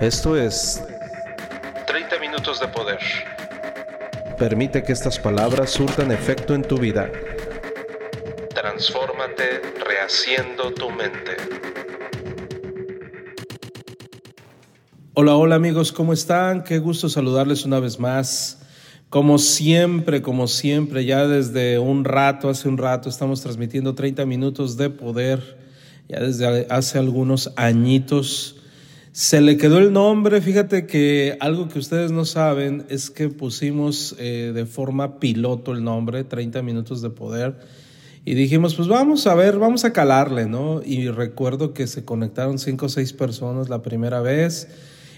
Esto es 30 minutos de poder. Permite que estas palabras surtan efecto en tu vida. Transfórmate rehaciendo tu mente. Hola, hola amigos, ¿cómo están? Qué gusto saludarles una vez más. Como siempre, como siempre, ya desde un rato, hace un rato, estamos transmitiendo 30 minutos de poder, ya desde hace algunos añitos. Se le quedó el nombre, fíjate que algo que ustedes no saben es que pusimos eh, de forma piloto el nombre, 30 minutos de poder, y dijimos, pues vamos a ver, vamos a calarle, ¿no? Y recuerdo que se conectaron cinco o seis personas la primera vez,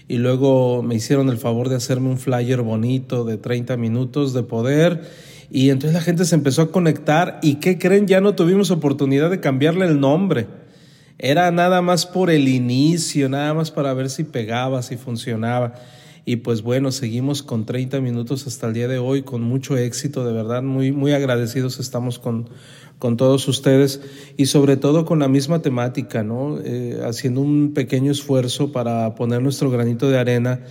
y luego me hicieron el favor de hacerme un flyer bonito de 30 minutos de poder, y entonces la gente se empezó a conectar, y ¿qué creen? Ya no tuvimos oportunidad de cambiarle el nombre. Era nada más por el inicio, nada más para ver si pegaba, si funcionaba. Y pues bueno, seguimos con 30 minutos hasta el día de hoy, con mucho éxito, de verdad, muy, muy agradecidos estamos con, con todos ustedes y sobre todo con la misma temática, ¿no? Eh, haciendo un pequeño esfuerzo para poner nuestro granito de arena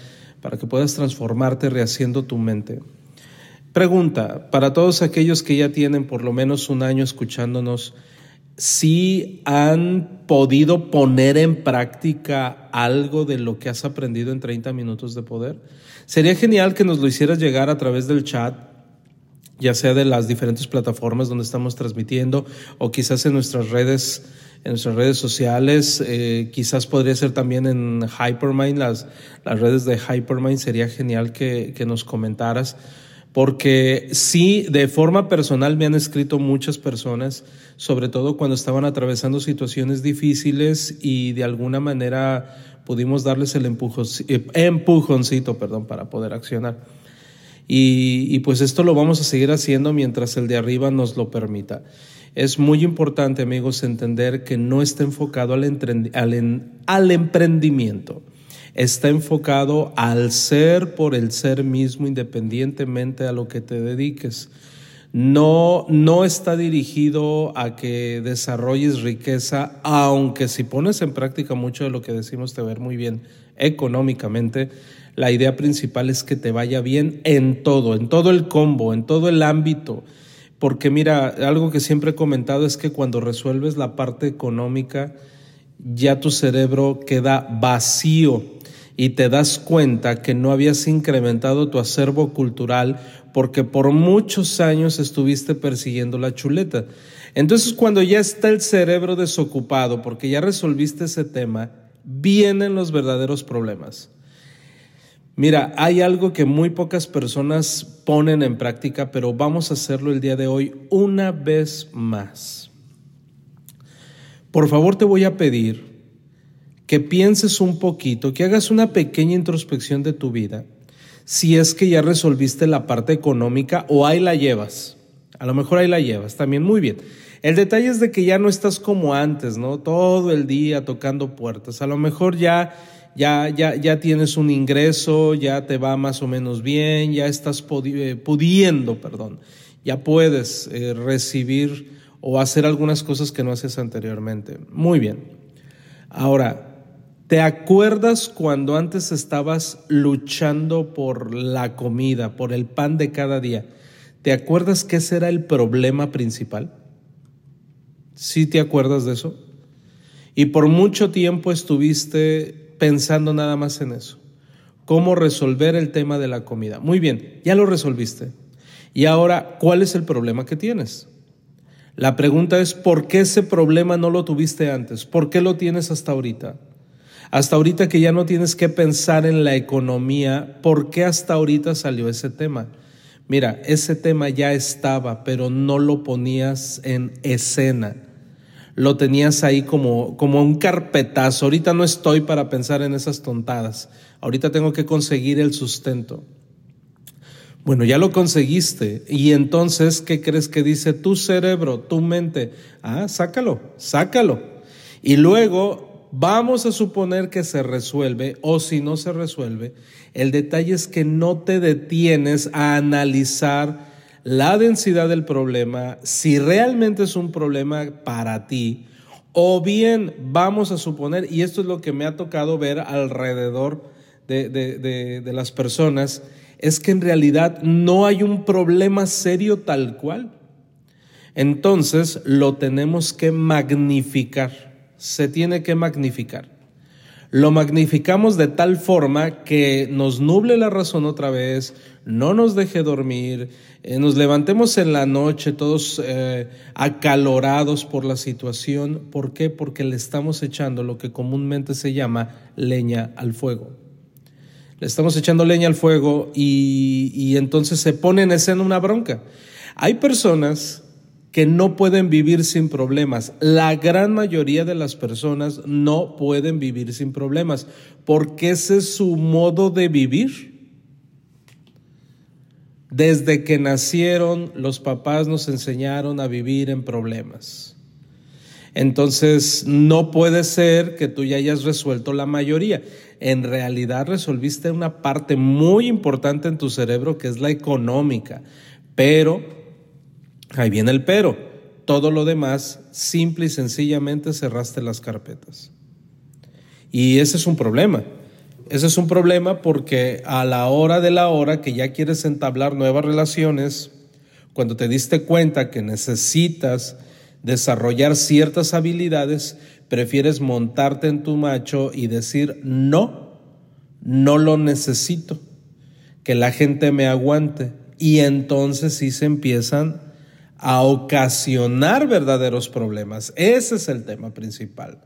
para que puedas transformarte rehaciendo tu mente. Pregunta, para todos aquellos que ya tienen por lo menos un año escuchándonos, si han podido poner en práctica algo de lo que has aprendido en 30 minutos de poder. Sería genial que nos lo hicieras llegar a través del chat, ya sea de las diferentes plataformas donde estamos transmitiendo o quizás en nuestras redes, en nuestras redes sociales, eh, quizás podría ser también en Hypermind, las, las redes de Hypermind, sería genial que, que nos comentaras porque sí, de forma personal me han escrito muchas personas, sobre todo cuando estaban atravesando situaciones difíciles y de alguna manera pudimos darles el eh, empujoncito perdón, para poder accionar. Y, pues esto lo vamos a seguir haciendo mientras el de arriba nos lo permita. Es muy importante, amigos, entender que no está enfocado al emprendimiento está enfocado al ser por el ser mismo independientemente a lo que te dediques. No, no está dirigido a que desarrolles riqueza, aunque si pones en práctica mucho de lo que decimos te ver muy bien económicamente, la idea principal es que te vaya bien en todo, en todo el combo, en todo el ámbito. Porque mira, algo que siempre he comentado es que cuando resuelves la parte económica, ya tu cerebro queda vacío y te das cuenta que no habías incrementado tu acervo cultural porque por muchos años estuviste persiguiendo la chuleta. Entonces cuando ya está el cerebro desocupado porque ya resolviste ese tema, vienen los verdaderos problemas. Mira, hay algo que muy pocas personas ponen en práctica, pero vamos a hacerlo el día de hoy una vez más. Por favor te voy a pedir que pienses un poquito, que hagas una pequeña introspección de tu vida, si es que ya resolviste la parte económica o ahí la llevas. A lo mejor ahí la llevas, también muy bien. El detalle es de que ya no estás como antes, ¿no? Todo el día tocando puertas. A lo mejor ya ya, ya, ya tienes un ingreso, ya te va más o menos bien, ya estás eh, pudiendo, perdón, ya puedes eh, recibir o hacer algunas cosas que no haces anteriormente. Muy bien. Ahora, ¿Te acuerdas cuando antes estabas luchando por la comida, por el pan de cada día? ¿Te acuerdas que ese era el problema principal? ¿Sí te acuerdas de eso? Y por mucho tiempo estuviste pensando nada más en eso. ¿Cómo resolver el tema de la comida? Muy bien, ya lo resolviste. Y ahora, ¿cuál es el problema que tienes? La pregunta es, ¿por qué ese problema no lo tuviste antes? ¿Por qué lo tienes hasta ahorita? Hasta ahorita que ya no tienes que pensar en la economía, ¿por qué hasta ahorita salió ese tema? Mira, ese tema ya estaba, pero no lo ponías en escena. Lo tenías ahí como, como un carpetazo. Ahorita no estoy para pensar en esas tontadas. Ahorita tengo que conseguir el sustento. Bueno, ya lo conseguiste. Y entonces, ¿qué crees que dice tu cerebro, tu mente? Ah, sácalo, sácalo. Y luego vamos a suponer que se resuelve o si no se resuelve, el detalle es que no te detienes a analizar la densidad del problema, si realmente es un problema para ti, o bien vamos a suponer, y esto es lo que me ha tocado ver alrededor de, de las personas es que en realidad no hay un problema serio tal cual. Entonces lo tenemos que magnificar, se tiene que magnificar. Lo magnificamos de tal forma que nos nuble la razón otra vez, no nos deje dormir, eh, nos levantemos en la noche todos eh, acalorados por la situación. ¿Por qué? Porque le estamos echando lo que comúnmente se llama leña al fuego. Le estamos echando leña al fuego y, y entonces se pone en escena una bronca. Hay personas que no pueden vivir sin problemas. La gran mayoría de las personas no pueden vivir sin problemas porque ese es su modo de vivir. Desde que nacieron, los papás nos enseñaron a vivir en problemas. Entonces, no puede ser que tú ya hayas resuelto la mayoría. En realidad resolviste una parte muy importante en tu cerebro que es la económica, pero Ahí viene el pero. Todo lo demás, simple y sencillamente cerraste las carpetas. Y ese es un problema. Ese es un problema porque a la hora de la hora que ya quieres entablar nuevas relaciones, cuando te diste cuenta que necesitas desarrollar ciertas habilidades, prefieres montarte en tu macho y decir, no, no lo necesito, que la gente me aguante. Y entonces sí se empiezan a ocasionar verdaderos problemas. Ese es el tema principal.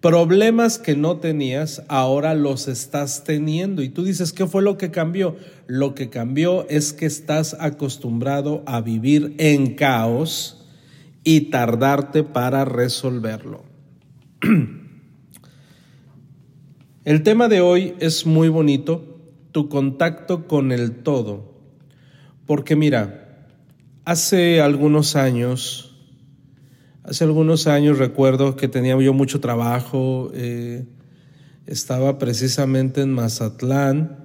Problemas que no tenías, ahora los estás teniendo. Y tú dices, ¿qué fue lo que cambió? Lo que cambió es que estás acostumbrado a vivir en caos y tardarte para resolverlo. El tema de hoy es muy bonito, tu contacto con el todo. Porque mira, Hace algunos años, hace algunos años recuerdo que tenía yo mucho trabajo, eh, estaba precisamente en Mazatlán,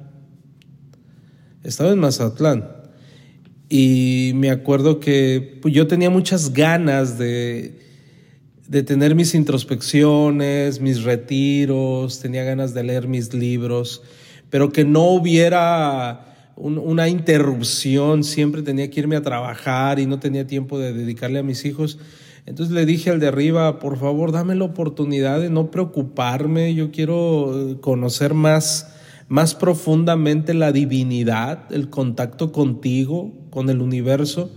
estaba en Mazatlán y me acuerdo que pues, yo tenía muchas ganas de, de tener mis introspecciones, mis retiros, tenía ganas de leer mis libros, pero que no hubiera una interrupción, siempre tenía que irme a trabajar y no tenía tiempo de dedicarle a mis hijos. Entonces le dije al de arriba, por favor, dame la oportunidad de no preocuparme, yo quiero eh, conocer más, más profundamente la divinidad, el contacto contigo, con el universo,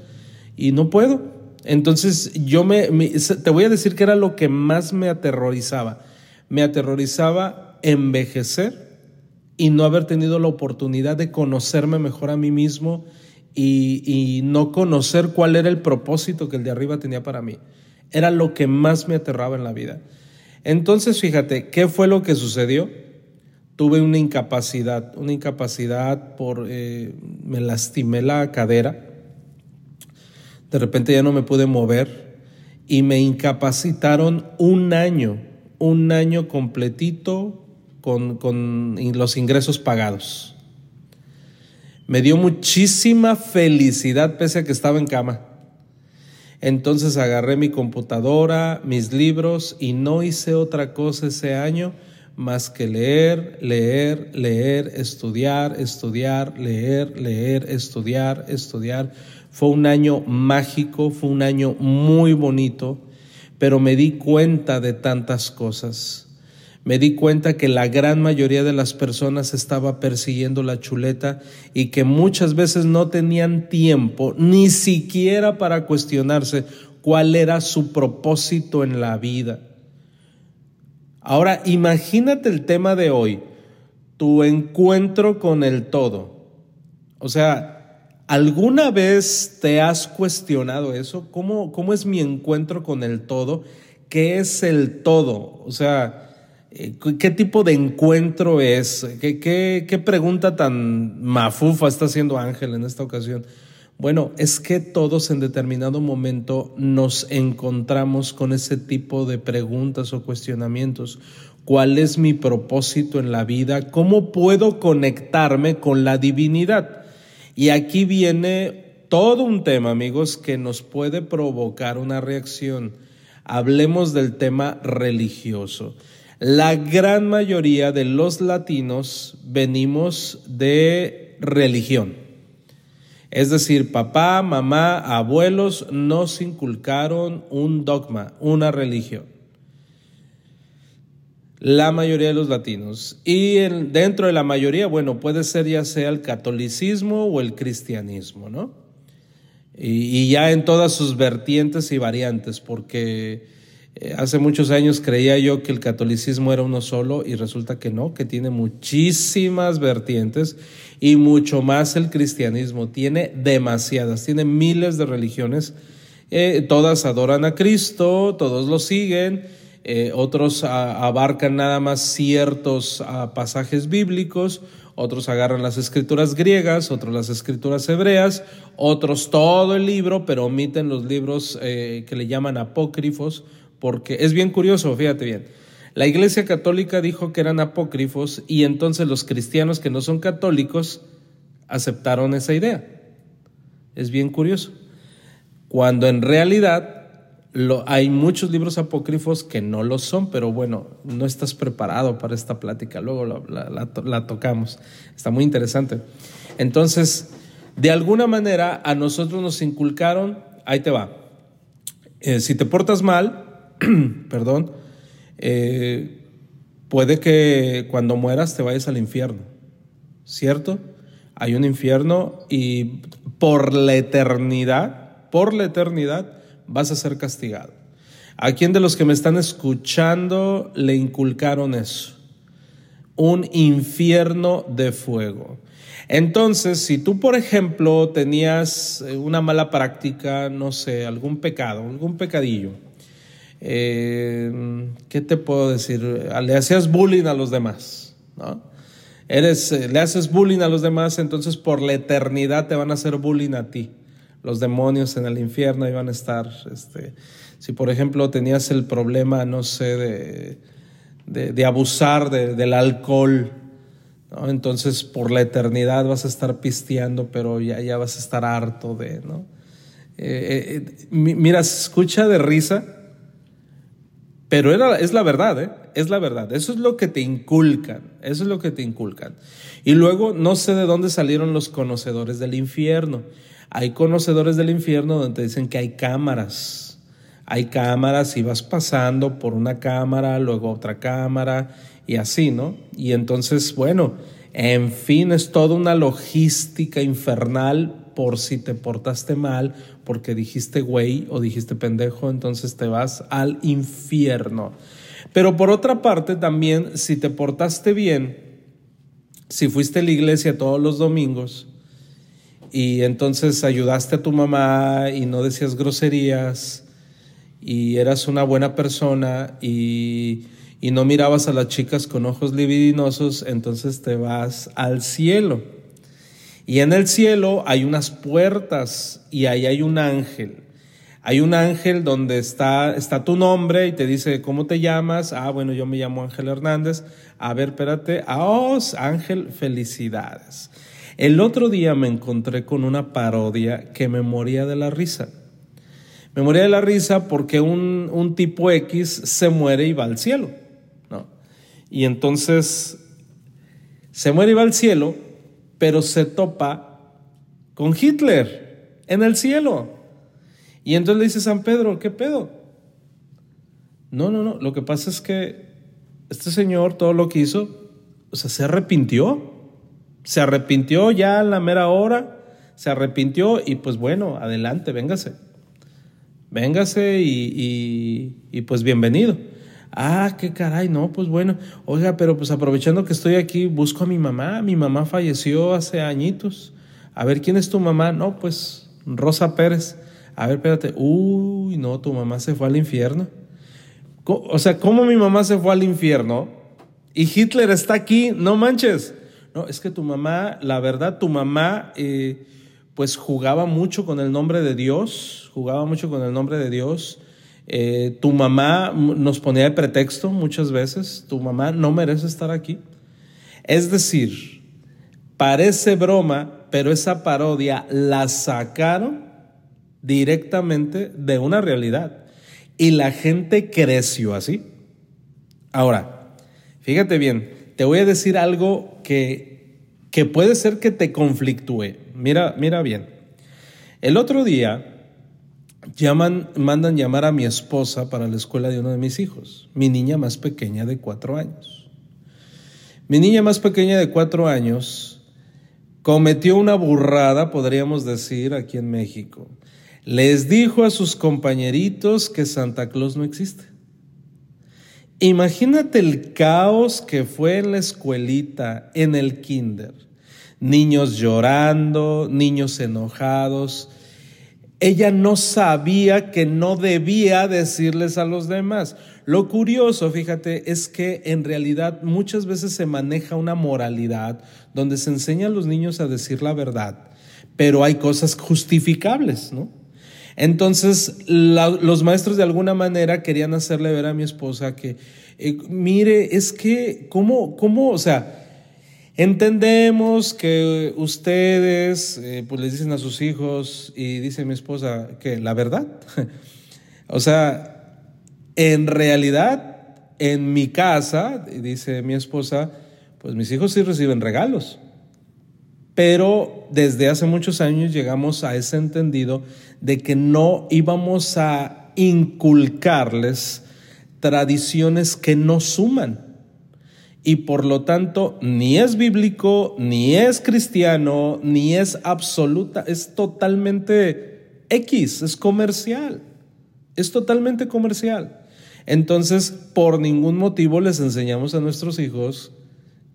y no puedo. Entonces yo me, te voy a decir que era lo que más me aterrorizaba. Me aterrorizaba envejecer y no haber tenido la oportunidad de conocerme mejor a mí mismo y, no conocer cuál era el propósito que el de arriba tenía para mí. Era lo que más me aterraba en la vida. Entonces, fíjate, ¿qué fue lo que sucedió? Tuve una incapacidad, una incapacidad por, eh, me lastimé la cadera, de repente ya no me pude mover y me incapacitaron un año, un año completito con, los ingresos pagados. Me dio muchísima felicidad pese a que estaba en cama. Entonces agarré mi computadora, mis libros y no hice otra cosa ese año más que leer, leer, leer, estudiar, estudiar, leer, leer, estudiar, estudiar. Fue un año mágico, fue un año muy bonito, pero me di cuenta de tantas cosas me di cuenta que la gran mayoría de las personas estaba persiguiendo la chuleta y que muchas veces no tenían tiempo ni siquiera para cuestionarse cuál era su propósito en la vida. Ahora, imagínate el tema de hoy, tu encuentro con el todo. O sea, ¿alguna vez te has cuestionado eso? ¿Cómo, cómo es mi encuentro con el todo? ¿Qué es el todo? O sea, ¿Qué tipo de encuentro es? ¿Qué, pregunta tan mafufa está haciendo Ángel en esta ocasión? Bueno, es que todos en determinado momento nos encontramos con ese tipo de preguntas o cuestionamientos. ¿Cuál es mi propósito en la vida? ¿Cómo puedo conectarme con la divinidad? Y aquí viene todo un tema, amigos, que nos puede provocar una reacción. Hablemos del tema religioso. La gran mayoría de los latinos venimos de religión. Es decir, papá, mamá, abuelos nos inculcaron un dogma, una religión. La mayoría de los latinos. Y dentro de la mayoría, bueno, puede ser ya sea el catolicismo o el cristianismo, ¿no? Y, ya en todas sus vertientes y variantes, porque eh, hace muchos años creía yo que el catolicismo era uno solo y resulta que no, que tiene muchísimas vertientes y mucho más el cristianismo. Tiene demasiadas, tiene miles de religiones. Eh, todas adoran a Cristo, todos lo siguen, eh, otros abarcan nada más ciertos ah, pasajes bíblicos, otros agarran las escrituras griegas, otros las escrituras hebreas, otros todo el libro, pero omiten los libros que le llaman apócrifos porque es bien curioso, fíjate bien. La Iglesia Católica dijo que eran apócrifos y entonces los cristianos que no son católicos aceptaron esa idea. Es bien curioso. Cuando en realidad hay muchos libros apócrifos que no lo son, pero bueno, no estás preparado para esta plática, luego la, tocamos. Está muy interesante. Entonces, de alguna manera a nosotros nos inculcaron, ahí te va, eh, si te portas mal, perdón, eh, puede que cuando mueras te vayas al infierno, ¿cierto? Hay un infierno y por la eternidad, por la eternidad vas a ser castigado. ¿A quién de los que me están escuchando le inculcaron eso? Un infierno de fuego. Entonces, si tú, por ejemplo, tenías eh, una mala práctica, no sé, algún pecado, algún pecadillo, eh, ¿qué te puedo decir? Le hacías bullying a los demás, ¿no? Eres, eh, le haces bullying a los demás, entonces por la eternidad te van a hacer bullying a ti. Los demonios en el infierno iban a estar, este, si por ejemplo tenías el problema, no sé, de, de, abusar del alcohol, entonces por la eternidad vas a estar pisteando, pero ya, ya vas a estar harto de, ¿no? Eh, mira, escucha de risa, pero era, es la verdad, ¿eh? es la verdad. Eso es lo que te inculcan, eso es lo que te inculcan. Y luego no sé de dónde salieron los conocedores del infierno. Hay conocedores del infierno donde dicen que hay cámaras. Hay cámaras y vas pasando por una cámara, luego otra cámara y así, ¿no? Y entonces, bueno, en fin, es toda una logística infernal por si te portaste mal, porque dijiste güey o dijiste pendejo, entonces te vas al infierno. Pero por otra parte también, si te portaste bien, si fuiste a la iglesia todos los domingos y entonces ayudaste a tu mamá y no decías groserías y eras una buena persona y, y no mirabas a las chicas con ojos libidinosos, entonces te vas al cielo. Y en el cielo hay unas puertas y ahí hay un ángel. Hay un ángel donde está, está tu nombre y te dice, ¿cómo te llamas? Ah, bueno, yo me llamo Ángel Hernández. A ver, espérate. Ah, oh, Ángel, felicidades. El otro día me encontré con una parodia que me moría de la risa. Me moría de la risa porque un, un tipo X se muere y va al cielo. ¿no? Y entonces se muere y va al cielo pero se topa con Hitler en el cielo. Y entonces le dice San Pedro, ¿qué pedo? No, no, no, lo que pasa es que este señor todo lo que hizo, o sea, se arrepintió. Se arrepintió ya a la mera hora, se arrepintió y pues bueno, adelante, véngase. Véngase y, y pues bienvenido. Ah, qué caray, no, pues bueno, oiga, pero pues aprovechando que estoy aquí, busco a mi mamá. Mi mamá falleció hace añitos. A ver, ¿quién es tu mamá? No, pues Rosa Pérez. A ver, espérate. Uy, no, tu mamá se fue al infierno. O sea, ¿cómo mi mamá se fue al infierno? Y Hitler está aquí, no manches. No, es que tu mamá, la verdad, tu mamá, eh, pues jugaba mucho con el nombre de Dios, jugaba mucho con el nombre de Dios eh, tu mamá nos ponía de pretexto muchas veces, tu mamá no merece estar aquí. Es decir, parece broma, pero esa parodia la sacaron directamente de una realidad y la gente creció así. Ahora, Fíjate bien, te voy a decir algo que, que puede ser que te conflictúe. Mira, mira bien. El otro día llaman, mandan llamar a mi esposa para la escuela de uno de mis hijos, mi niña más pequeña de cuatro años. Mi niña más pequeña de cuatro años cometió una burrada, podríamos decir, aquí en México. Les dijo a sus compañeritos que Santa Claus no existe. Imagínate el caos que fue en la escuelita, en el kinder. Niños llorando, niños enojados, ella no sabía que no debía decirles a los demás. Lo curioso, fíjate, es que en realidad muchas veces se maneja una moralidad donde se enseña a los niños a decir la verdad, pero hay cosas justificables, ¿no? Entonces, los maestros de alguna manera querían hacerle ver a mi esposa que, eh, mire, es que, ¿cómo, cómo, o sea, Entendemos que ustedes eh, pues les dicen a sus hijos y dice mi esposa que la verdad. o sea, en realidad, en mi casa, dice mi esposa, pues mis hijos sí reciben regalos. Pero desde hace muchos años llegamos a ese entendido de que no íbamos a inculcarles tradiciones que no suman y por lo tanto ni es bíblico, ni es cristiano, ni es absoluta, es totalmente X, es comercial, es totalmente comercial. Entonces, por ningún motivo les enseñamos a nuestros hijos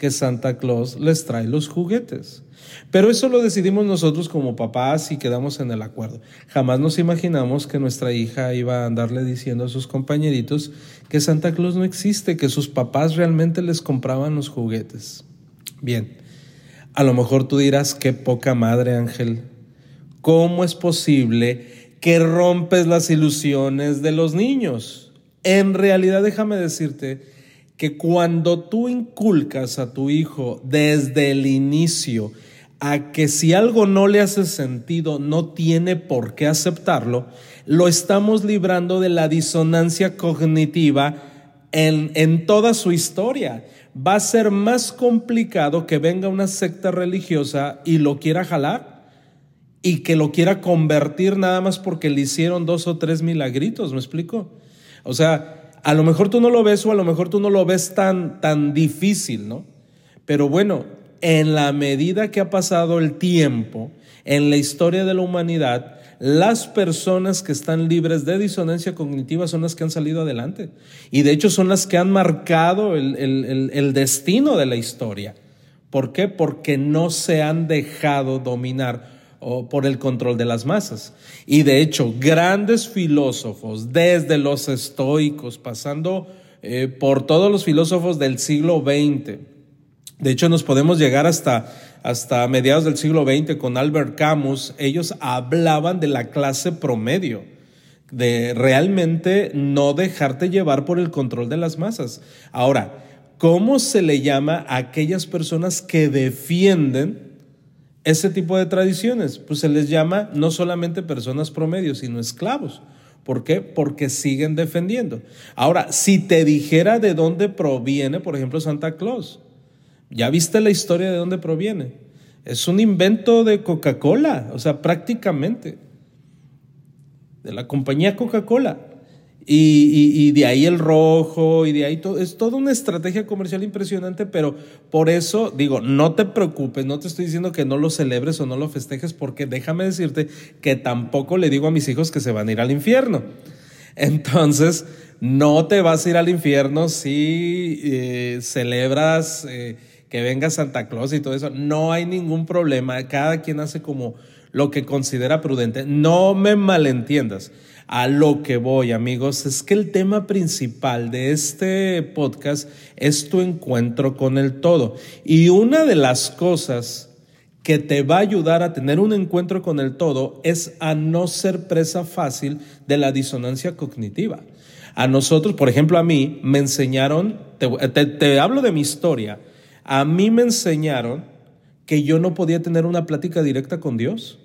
que Santa Claus les trae los juguetes. Pero eso lo decidimos nosotros como papás y quedamos en el acuerdo. Jamás nos imaginamos que nuestra hija iba a andarle diciendo a sus compañeritos que Santa Claus no existe, que sus papás realmente les compraban los juguetes. Bien, a lo mejor tú dirás, qué poca madre Ángel, ¿cómo es posible que rompes las ilusiones de los niños? En realidad déjame decirte que cuando tú inculcas a tu hijo desde el inicio, a que si algo no le hace sentido, no tiene por qué aceptarlo, lo estamos librando de la disonancia cognitiva en, en toda su historia. Va a ser más complicado que venga una secta religiosa y lo quiera jalar y que lo quiera convertir nada más porque le hicieron dos o tres milagritos, ¿me explico? O sea, a lo mejor tú no lo ves o a lo mejor tú no lo ves tan, tan difícil, ¿no? Pero bueno, en la medida que ha pasado el tiempo en la historia de la humanidad, las personas que están libres de disonancia cognitiva son las que han salido adelante. Y de hecho son las que han marcado el, destino de la historia. ¿Por qué? Porque no se han dejado dominar por el control de las masas. Y de hecho, grandes filósofos, desde los estoicos, pasando eh, por todos los filósofos del siglo XX, de hecho, nos podemos llegar hasta, hasta mediados del siglo XX con Albert Camus. Ellos hablaban de la clase promedio, de realmente no dejarte llevar por el control de las masas. Ahora, ¿cómo se le llama a aquellas personas que defienden ese tipo de tradiciones? Pues se les llama no solamente personas promedio, sino esclavos. ¿Por qué? Porque siguen defendiendo. Ahora, si te dijera de dónde proviene, por ejemplo, Santa Claus, ya viste la historia de dónde proviene. Es un invento de Coca-Cola, o sea, prácticamente, de la compañía Coca-Cola. Y, de ahí el rojo, y de ahí todo. Es toda una estrategia comercial impresionante, pero por eso digo, no te preocupes, no te estoy diciendo que no lo celebres o no lo festejes, porque déjame decirte que tampoco le digo a mis hijos que se van a ir al infierno. Entonces, no te vas a ir al infierno si eh, celebras. Eh, que venga Santa Claus y todo eso, no hay ningún problema, cada quien hace como lo que considera prudente. No me malentiendas. A lo que voy, amigos, es que el tema principal de este podcast es tu encuentro con el todo. Y una de las cosas que te va a ayudar a tener un encuentro con el todo es a no ser presa fácil de la disonancia cognitiva. A nosotros, por ejemplo, a mí me enseñaron, te, hablo de mi historia, a mí me enseñaron que yo no podía tener una plática directa con Dios.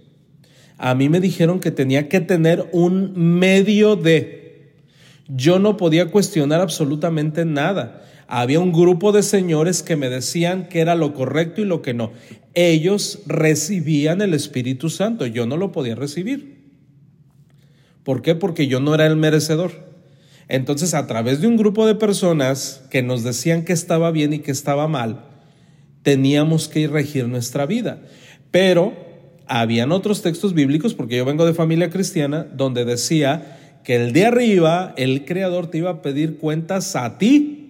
A mí me dijeron que tenía que tener un medio de... Yo no podía cuestionar absolutamente nada. había un grupo de señores que me decían que era lo correcto y lo que no. Ellos recibían el Espíritu Santo, yo no lo podía recibir. ¿Por qué? Porque yo no era el merecedor. Entonces, a través de un grupo de personas que nos decían que estaba bien y que estaba mal, teníamos que regir nuestra vida. Pero habían otros textos bíblicos, porque yo vengo de familia cristiana, donde decía que el de arriba, el Creador te iba a pedir cuentas a ti.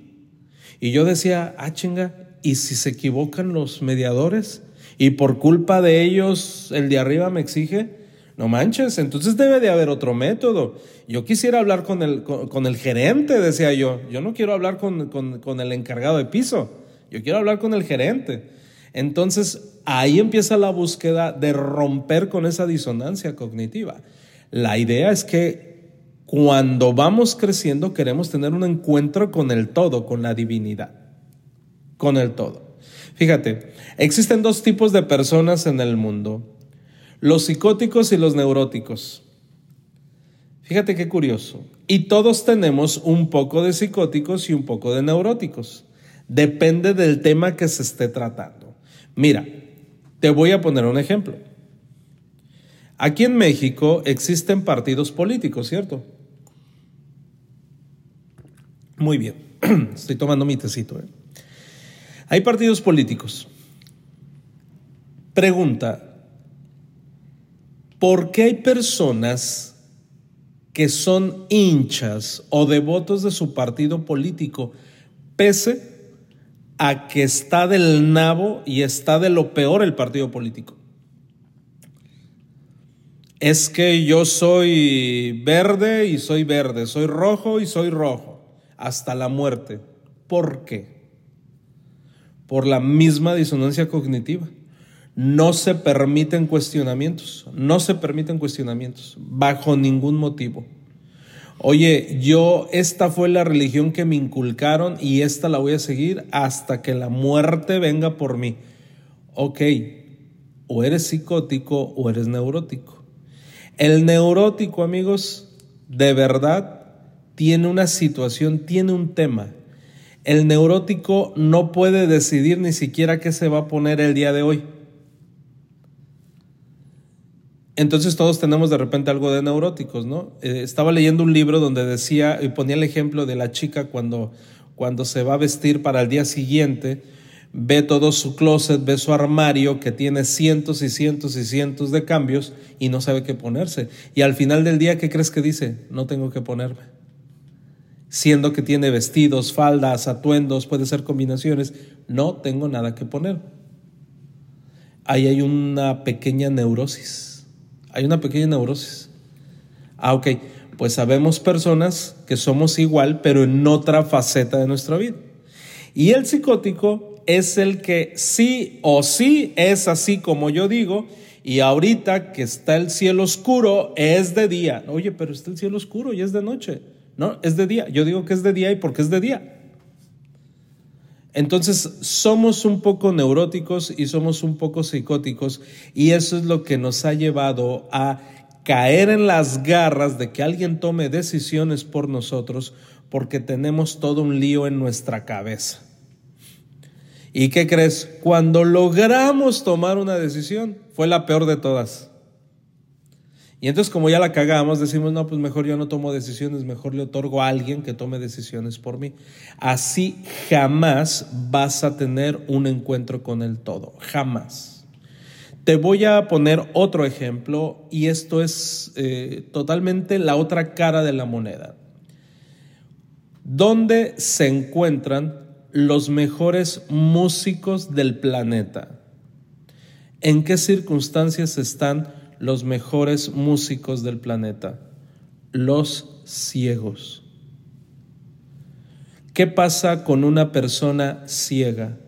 Y yo decía, ah, chinga, ¿y si se equivocan los mediadores? Y por culpa de ellos, el de arriba me exige. No manches, entonces debe de haber otro método. Yo quisiera hablar con el, con, el gerente, decía yo. Yo no quiero hablar con, con el encargado de piso. Yo quiero hablar con el gerente. Entonces ahí empieza la búsqueda de romper con esa disonancia cognitiva. La idea es que cuando vamos creciendo queremos tener un encuentro con el todo, con la divinidad, con el todo. Fíjate, existen dos tipos de personas en el mundo los psicóticos y los neuróticos. Fíjate qué curioso. Y todos tenemos un poco de psicóticos y un poco de neuróticos. Depende del tema que se esté tratando. Mira, te voy a poner un ejemplo. Aquí en México existen partidos políticos, ¿cierto? Muy bien, estoy tomando mi tecito. ¿eh? Hay partidos políticos. Pregunta, ¿Por qué hay personas que son hinchas o devotos de su partido político, pese a que está del nabo y está de lo peor el partido político? Es que yo soy verde y soy verde, soy rojo y soy rojo, hasta la muerte. ¿Por qué? Por la misma disonancia cognitiva no se permiten cuestionamientos, no se permiten cuestionamientos, bajo ningún motivo. Oye, yo, esta fue la religión que me inculcaron y esta la voy a seguir hasta que la muerte venga por mí. Ok, o eres psicótico o eres neurótico. El neurótico, amigos, de verdad tiene una situación, tiene un tema. El neurótico no puede decidir ni siquiera qué se va a poner el día de hoy. Entonces todos tenemos de repente algo de neuróticos, ¿no? Eh, estaba leyendo un libro donde decía y ponía el ejemplo de la chica cuando, cuando se va a vestir para el día siguiente, ve todo su closet, ve su armario que tiene cientos y cientos y cientos de cambios y no sabe qué ponerse. Y al final del día, ¿qué crees que dice? No tengo que ponerme. Siendo que tiene vestidos, faldas, atuendos, puede ser combinaciones, no tengo nada que poner. Ahí hay una pequeña neurosis hay una pequeña neurosis. Ah, ok, pues sabemos personas que somos igual, pero en otra faceta de nuestra vida. Y el psicótico es el que sí o sí es así como yo digo, y ahorita que está el cielo oscuro, es de día. Oye, pero está el cielo oscuro y es de noche. No, es de día. Yo digo que es de día y porque es de día. Entonces somos un poco neuróticos y somos un poco psicóticos y eso es lo que nos ha llevado a caer en las garras de que alguien tome decisiones por nosotros porque tenemos todo un lío en nuestra cabeza. ¿Y qué crees? Cuando logramos tomar una decisión, fue la peor de todas. Y entonces como ya la cagamos, decimos, no, pues mejor yo no tomo decisiones, mejor le otorgo a alguien que tome decisiones por mí. Así jamás vas a tener un encuentro con el todo, jamás. Te voy a poner otro ejemplo y esto es eh, totalmente la otra cara de la moneda. ¿Dónde se encuentran los mejores músicos del planeta? ¿En qué circunstancias están los mejores músicos del planeta, los ciegos. ¿Qué pasa con una persona ciega?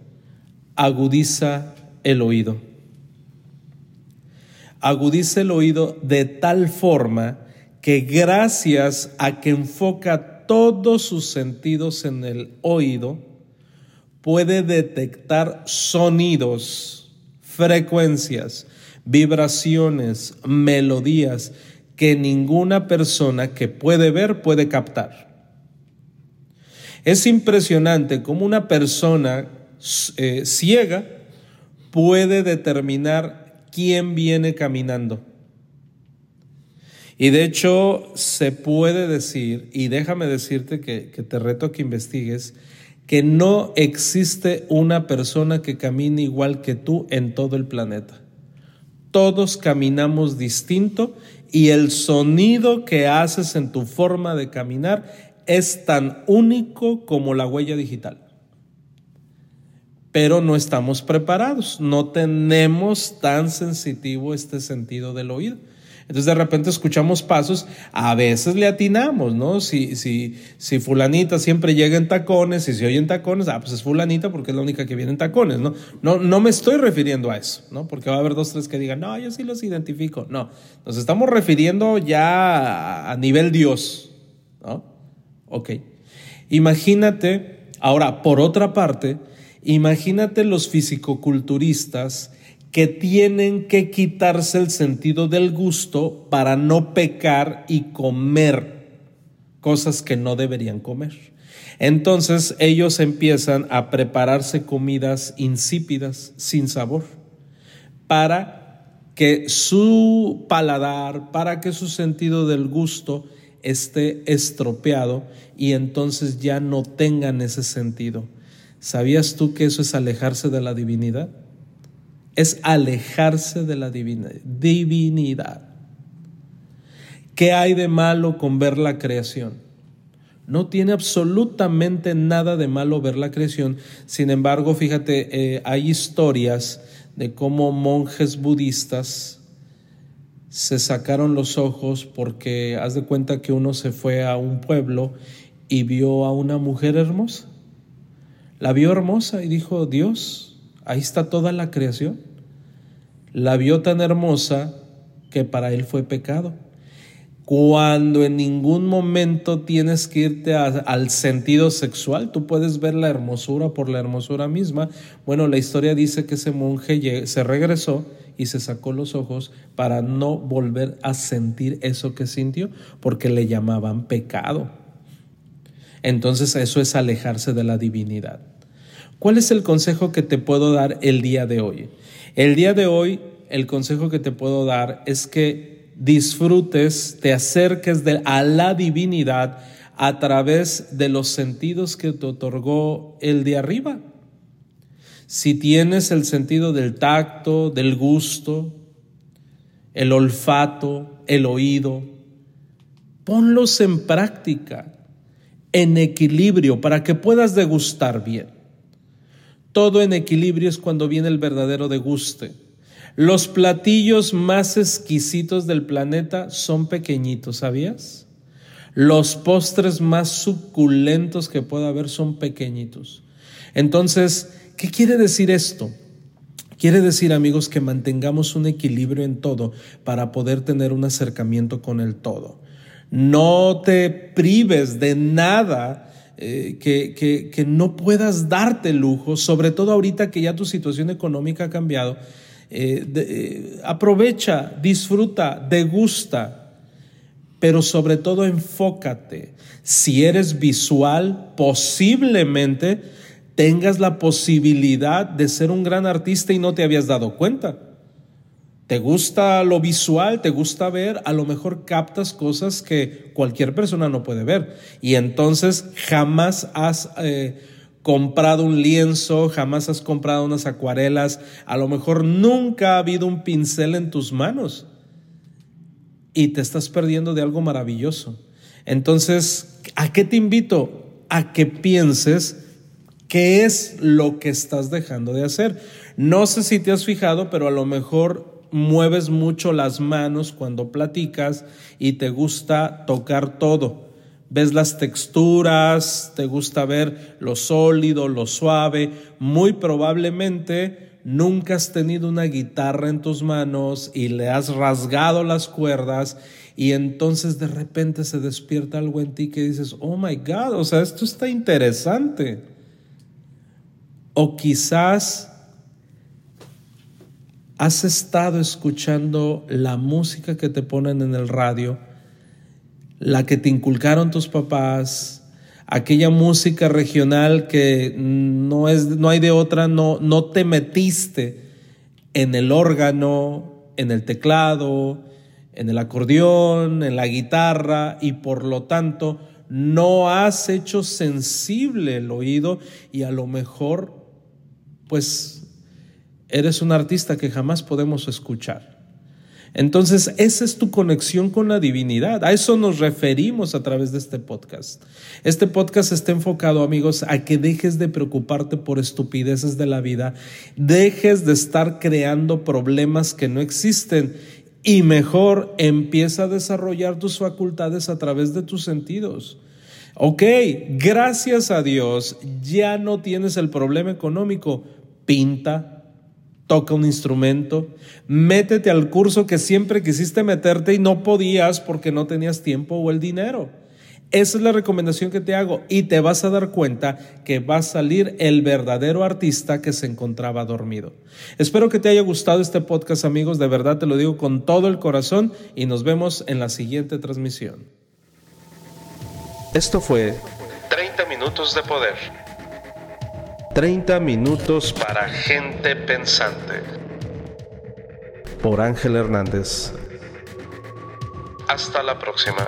Agudiza el oído. Agudiza el oído de tal forma que gracias a que enfoca todos sus sentidos en el oído, puede detectar sonidos, frecuencias, vibraciones, melodías que ninguna persona que puede ver puede captar. Es impresionante cómo una persona eh, ciega puede determinar quién viene caminando. Y de hecho se puede decir, y déjame decirte que, que te reto que investigues, que no existe una persona que camine igual que tú en todo el planeta. Todos caminamos distinto y el sonido que haces en tu forma de caminar es tan único como la huella digital. Pero no estamos preparados, no tenemos tan sensitivo este sentido del oído. Entonces de repente escuchamos pasos, a veces le atinamos, ¿no? Si, si, si fulanita siempre llega en tacones si oye en tacones, ah, pues es fulanita porque es la única que viene en tacones, ¿no? No, no me estoy refiriendo a eso, ¿no? Porque va a haber dos, tres que digan, no, yo sí los identifico. No, nos estamos refiriendo ya a nivel Dios, ¿no? Ok. Imagínate, ahora, por otra parte, imagínate los fisicoculturistas que tienen que quitarse el sentido del gusto para no pecar y comer cosas que no deberían comer. Entonces ellos empiezan a prepararse comidas insípidas, sin sabor, para que su paladar, para que su sentido del gusto esté estropeado y entonces ya no tengan ese sentido. ¿Sabías tú que eso es alejarse de la divinidad? Es alejarse de la divinidad. ¿Qué hay de malo con ver la creación? No tiene absolutamente nada de malo ver la creación. Sin embargo, fíjate, eh, hay historias de cómo monjes budistas se sacaron los ojos porque haz de cuenta que uno se fue a un pueblo y vio a una mujer hermosa. La vio hermosa y dijo, Dios, ahí está toda la creación la vio tan hermosa que para él fue pecado. Cuando en ningún momento tienes que irte al sentido sexual, tú puedes ver la hermosura por la hermosura misma. Bueno, la historia dice que ese monje se regresó y se sacó los ojos para no volver a sentir eso que sintió, porque le llamaban pecado. Entonces eso es alejarse de la divinidad. ¿Cuál es el consejo que te puedo dar el día de hoy? El día de hoy, el consejo que te puedo dar es que disfrutes, te acerques a la divinidad a través de los sentidos que te otorgó el de arriba. Si tienes el sentido del tacto, del gusto, el olfato, el oído, ponlos en práctica, en equilibrio, para que puedas degustar bien. Todo en equilibrio es cuando viene el verdadero deguste. Los platillos más exquisitos del planeta son pequeñitos, ¿sabías? Los postres más suculentos que pueda haber son pequeñitos. Entonces, ¿qué quiere decir esto? Quiere decir, amigos, que mantengamos un equilibrio en todo para poder tener un acercamiento con el todo. No te prives de nada eh, que, que, no puedas darte lujo, sobre todo ahorita que ya tu situación económica ha cambiado. Eh, eh, aprovecha, disfruta, degusta, pero sobre todo enfócate. Si eres visual, posiblemente tengas la posibilidad de ser un gran artista y no te habías dado cuenta. ¿Te gusta lo visual? ¿Te gusta ver? A lo mejor captas cosas que cualquier persona no puede ver. Y entonces jamás has eh, comprado un lienzo, jamás has comprado unas acuarelas, a lo mejor nunca ha habido un pincel en tus manos. Y te estás perdiendo de algo maravilloso. Entonces, ¿a qué te invito? A que pienses qué es lo que estás dejando de hacer. No sé si te has fijado, pero a lo mejor mueves mucho las manos cuando platicas y te gusta tocar todo. Ves las texturas, te gusta ver lo sólido, lo suave. Muy probablemente nunca has tenido una guitarra en tus manos y le has rasgado las cuerdas y entonces de repente se despierta algo en ti que dices, oh my God, o sea, esto está interesante. O quizás ¿Has estado escuchando la música que te ponen en el radio, la que te inculcaron tus papás? aquella música regional que no, es, no hay de otra, no, no te metiste en el órgano, en el teclado, en el acordeón, en la guitarra y por lo tanto no has hecho sensible el oído y a lo mejor pues eres un artista que jamás podemos escuchar. Entonces, esa es tu conexión con la divinidad. A eso nos referimos a través de este podcast. Este podcast está enfocado, amigos, a que dejes de preocuparte por estupideces de la vida, dejes de estar creando problemas que no existen y mejor empieza a desarrollar tus facultades a través de tus sentidos. Ok, gracias a Dios ya no tienes el problema económico. Pinta, toca un instrumento, métete al curso que siempre quisiste meterte y no podías porque no tenías tiempo o el dinero. Esa es la recomendación que te hago y te vas a dar cuenta que va a salir el verdadero artista que se encontraba dormido. Espero que te haya gustado este podcast amigos, de verdad te lo digo con todo el corazón y nos vemos en la siguiente transmisión. Esto fue 30 minutos de poder. 30 minutos Para gente pensante. por Ángel Hernández. Hasta la próxima.